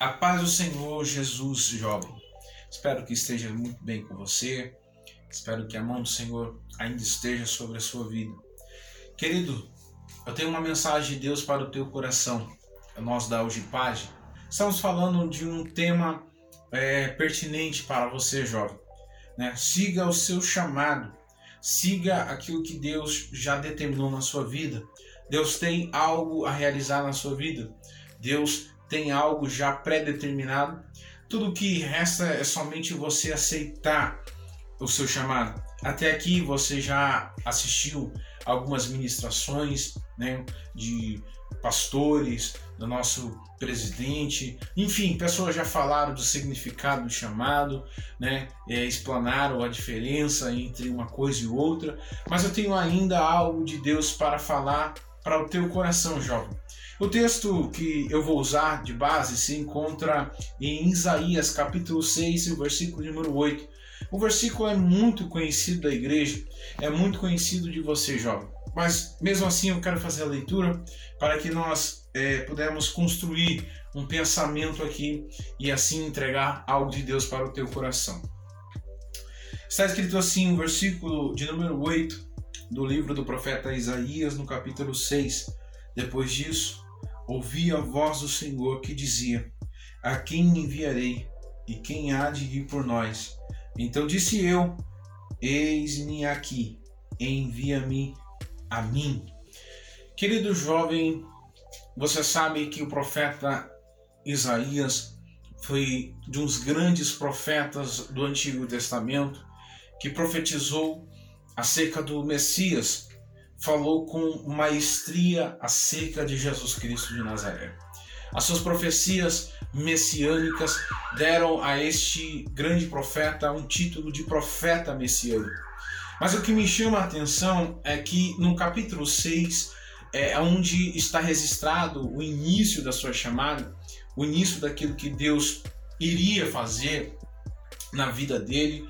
A paz do Senhor Jesus, jovem. Espero que esteja muito bem com você. Espero que a mão do Senhor ainda esteja sobre a sua vida. Querido, eu tenho uma mensagem de Deus para o teu coração. Nós da Ugipage. Estamos falando de um tema é, pertinente para você, jovem. Né? Siga o seu chamado. Siga aquilo que Deus já determinou na sua vida. Deus tem algo a realizar na sua vida. Deus tem algo já pré-determinado. Tudo que resta é somente você aceitar o seu chamado. Até aqui você já assistiu algumas ministrações né, de pastores, do nosso presidente, enfim, pessoas já falaram do significado do chamado, né, é, explanaram a diferença entre uma coisa e outra, mas eu tenho ainda algo de Deus para falar para o teu coração, jovem. O texto que eu vou usar de base se encontra em Isaías capítulo 6, versículo número 8. O versículo é muito conhecido da igreja, é muito conhecido de você, jovem. Mas mesmo assim eu quero fazer a leitura para que nós é, pudermos construir um pensamento aqui e assim entregar algo de Deus para o teu coração. Está escrito assim, o versículo de número 8 do livro do profeta Isaías, no capítulo 6. Depois disso, ouvi a voz do Senhor que dizia: A quem enviarei e quem há de ir por nós? Então disse eu: Eis-me aqui, envia-me a mim. Querido jovem, você sabe que o profeta Isaías foi de uns grandes profetas do Antigo Testamento que profetizou acerca do Messias falou com maestria acerca de Jesus Cristo de Nazaré. As suas profecias messiânicas deram a este grande profeta um título de profeta messiânico. Mas o que me chama a atenção é que no capítulo 6 é onde está registrado o início da sua chamada, o início daquilo que Deus iria fazer na vida dele,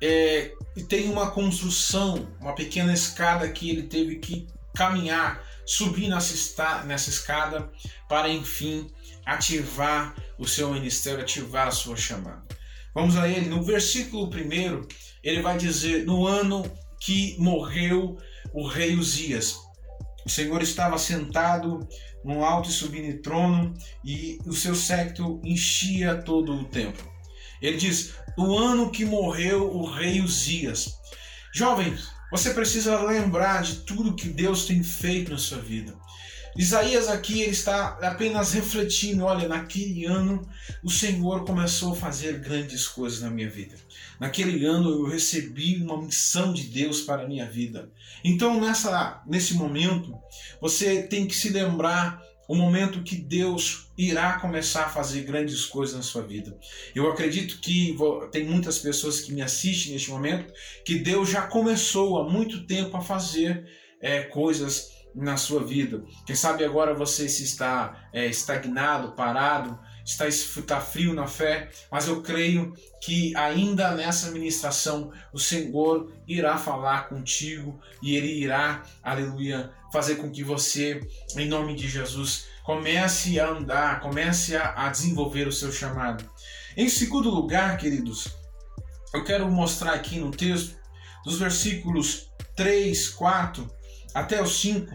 é, e tem uma construção, uma pequena escada que ele teve que caminhar, subir nessa, nessa escada para enfim ativar o seu ministério, ativar a sua chamada. Vamos a ele, no versículo 1, ele vai dizer: No ano que morreu o rei Uzias, o Senhor estava sentado num alto e sublime trono e o seu séquito enchia todo o templo. Ele diz: o ano que morreu o rei Uzias. Jovens, você precisa lembrar de tudo que Deus tem feito na sua vida. Isaías aqui ele está apenas refletindo, olha, naquele ano o Senhor começou a fazer grandes coisas na minha vida. Naquele ano eu recebi uma missão de Deus para a minha vida. Então nessa nesse momento você tem que se lembrar o momento que Deus irá começar a fazer grandes coisas na sua vida. Eu acredito que tem muitas pessoas que me assistem neste momento que Deus já começou há muito tempo a fazer é, coisas na sua vida. Quem sabe agora você se está é, estagnado, parado, está, está frio na fé, mas eu creio que ainda nessa ministração o Senhor irá falar contigo e Ele irá, aleluia, fazer com que você, em nome de Jesus, comece a andar, comece a, a desenvolver o seu chamado. Em segundo lugar, queridos, eu quero mostrar aqui no texto, dos versículos 3, 4 até os 5,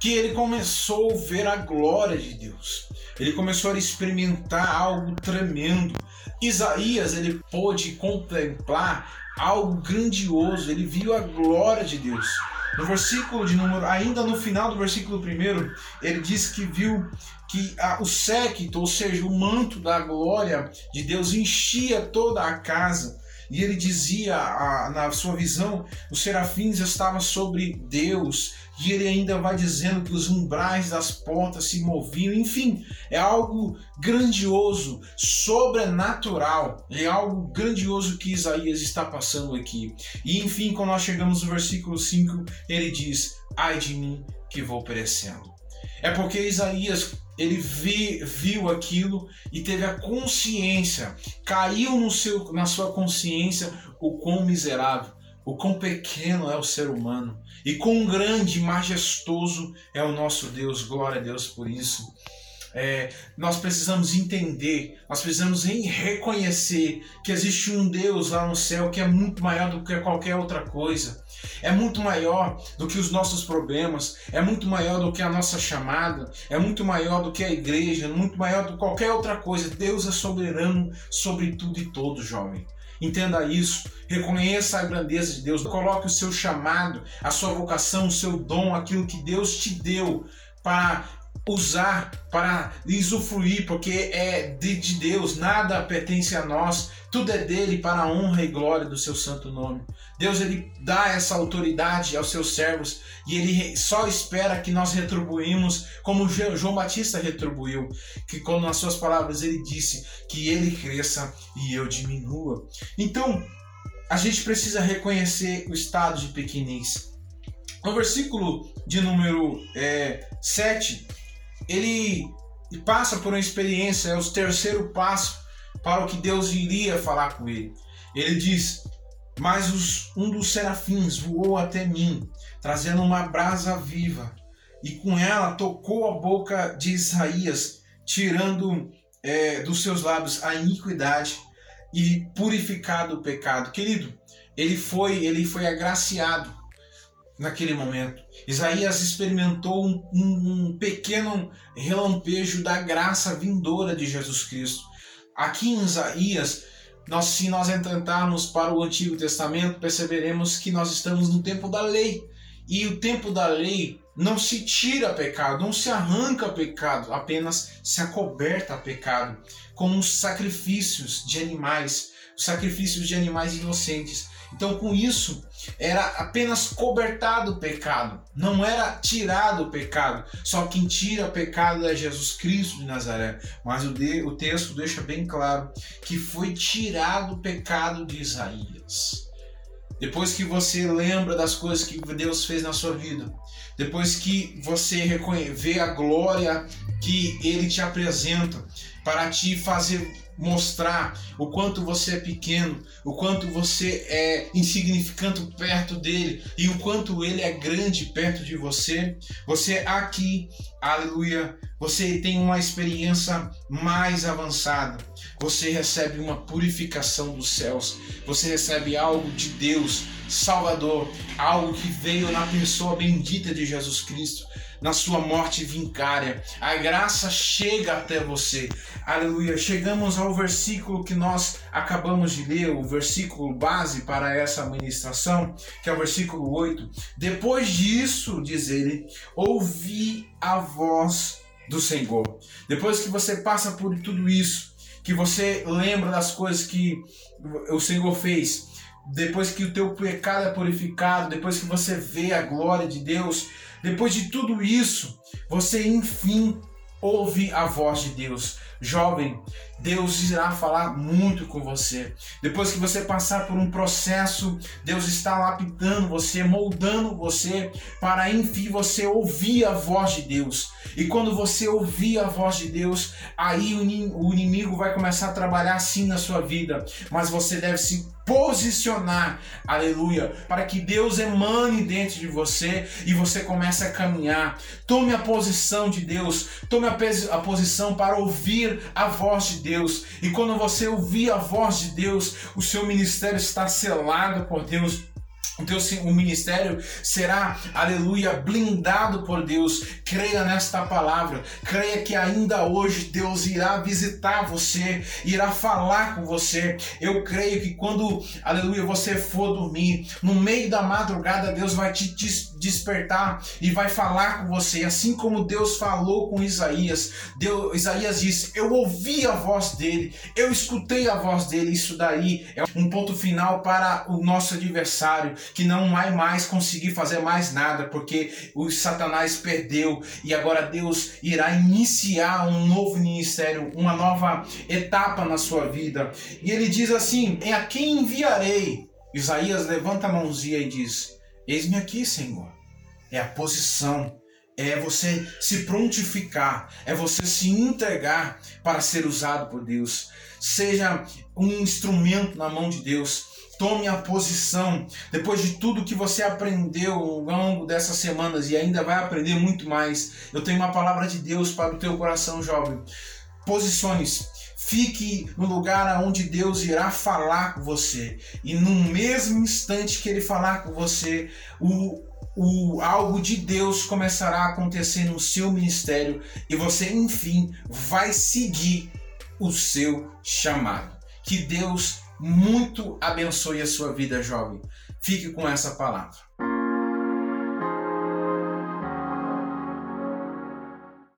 que ele começou a ver a glória de Deus. Ele começou a experimentar algo tremendo. Isaías ele pôde contemplar algo grandioso. Ele viu a glória de Deus. No versículo de número, ainda no final do versículo primeiro, ele diz que viu que a, o séquito, ou seja, o manto da glória de Deus enchia toda a casa. E ele dizia, a, na sua visão, os serafins estavam sobre Deus e ele ainda vai dizendo que os umbrais das portas se moviam, enfim, é algo grandioso, sobrenatural, é algo grandioso que Isaías está passando aqui. E enfim, quando nós chegamos no versículo 5, ele diz: Ai de mim que vou perecendo. É porque Isaías ele vi, viu aquilo e teve a consciência, caiu no seu, na sua consciência o quão miserável, o quão pequeno é o ser humano e quão grande e majestoso é o nosso Deus. Glória a Deus por isso. É, nós precisamos entender, nós precisamos reconhecer que existe um Deus lá no céu que é muito maior do que qualquer outra coisa. É muito maior do que os nossos problemas, é muito maior do que a nossa chamada, é muito maior do que a igreja, muito maior do que qualquer outra coisa. Deus é soberano sobre tudo e todos, jovem. Entenda isso, reconheça a grandeza de Deus, coloque o seu chamado, a sua vocação, o seu dom, aquilo que Deus te deu para usar, para usufruir, porque é de, de Deus, nada pertence a nós, tudo é dele para a honra e glória do seu santo nome. Deus ele dá essa autoridade aos seus servos e ele só espera que nós retribuímos como João Batista retribuiu, que quando nas suas palavras ele disse que ele cresça e eu diminua. Então, a gente precisa reconhecer o estado de pequenez. No versículo de número é, 7, ele passa por uma experiência, é o terceiro passo para o que Deus iria falar com ele. Ele diz: Mas os, um dos serafins voou até mim, trazendo uma brasa viva, e com ela tocou a boca de Isaías, tirando é, dos seus lábios a iniquidade e purificado o pecado. Querido, ele foi, ele foi agraciado naquele momento. Isaías experimentou um, um, um, pequeno relampejo da graça vindoura de Jesus Cristo. Aqui em Isaías, nós, se nós entrarmos para o Antigo Testamento, perceberemos que nós estamos no tempo da lei. E o tempo da lei não se tira pecado, não se arranca pecado, apenas se acoberta pecado, com os sacrifícios de animais, sacrifícios de animais inocentes. Então, com isso, era apenas cobertado o pecado, não era tirado o pecado. Só quem tira o pecado é Jesus Cristo de Nazaré. Mas o, de, o texto deixa bem claro que foi tirado o pecado de Isaías. Depois que você lembra das coisas que Deus fez na sua vida, depois que você vê a glória que Ele te apresenta para te fazer mostrar o quanto você é pequeno, o quanto você é insignificante perto dele e o quanto ele é grande perto de você. Você aqui, aleluia, você tem uma experiência mais avançada. Você recebe uma purificação dos céus. Você recebe algo de Deus, Salvador, algo que veio na pessoa bendita de Jesus Cristo na sua morte vincária. A graça chega até você. Aleluia. Chegamos ao versículo que nós acabamos de ler, o versículo base para essa ministração, que é o versículo 8. Depois disso, diz ele, ouvi a voz do Senhor. Depois que você passa por tudo isso, que você lembra das coisas que o Senhor fez, depois que o teu pecado é purificado, depois que você vê a glória de Deus, depois de tudo isso, você enfim ouve a voz de Deus. Jovem, Deus irá falar muito com você. Depois que você passar por um processo, Deus está lapidando você, moldando você, para enfim você ouvir a voz de Deus. E quando você ouvir a voz de Deus, aí o inimigo vai começar a trabalhar assim na sua vida. Mas você deve se posicionar, aleluia, para que Deus emane dentro de você e você comece a caminhar. Tome a posição de Deus, tome a, posição para ouvir a voz de Deus. E quando você ouvir a voz de Deus, o seu ministério está selado por Deus o teu o ministério será, aleluia, blindado por Deus. Creia nesta palavra. Creia que ainda hoje Deus irá visitar você, irá falar com você. Eu creio que quando, aleluia, você for dormir, no meio da madrugada, Deus vai te despertar e vai falar com você, assim como Deus falou com Isaías. Deus, Isaías disse: Eu ouvi a voz dele, eu escutei a voz dele. Isso daí é um ponto final para o nosso adversário que não vai mais conseguir fazer mais nada, porque o Satanás perdeu e agora Deus irá iniciar um novo ministério, uma nova etapa na sua vida. E ele diz assim: "É a quem enviarei?" Isaías levanta a mãozinha e diz: Eis-me aqui, Senhor. É a posição é você se prontificar, é você se entregar para ser usado por Deus. Seja um instrumento na mão de Deus. Tome a posição. Depois de tudo que você aprendeu ao longo dessas semanas e ainda vai aprender muito mais, eu tenho uma palavra de Deus para o teu coração, jovem. Posicione-se. Fique no lugar onde Deus irá falar com você. E no mesmo instante que ele falar com você, o, o algo de Deus começará a acontecer no seu ministério e você, enfim, vai seguir o seu chamado. Que Deus muito abençoe a sua vida, jovem. Fique com essa palavra.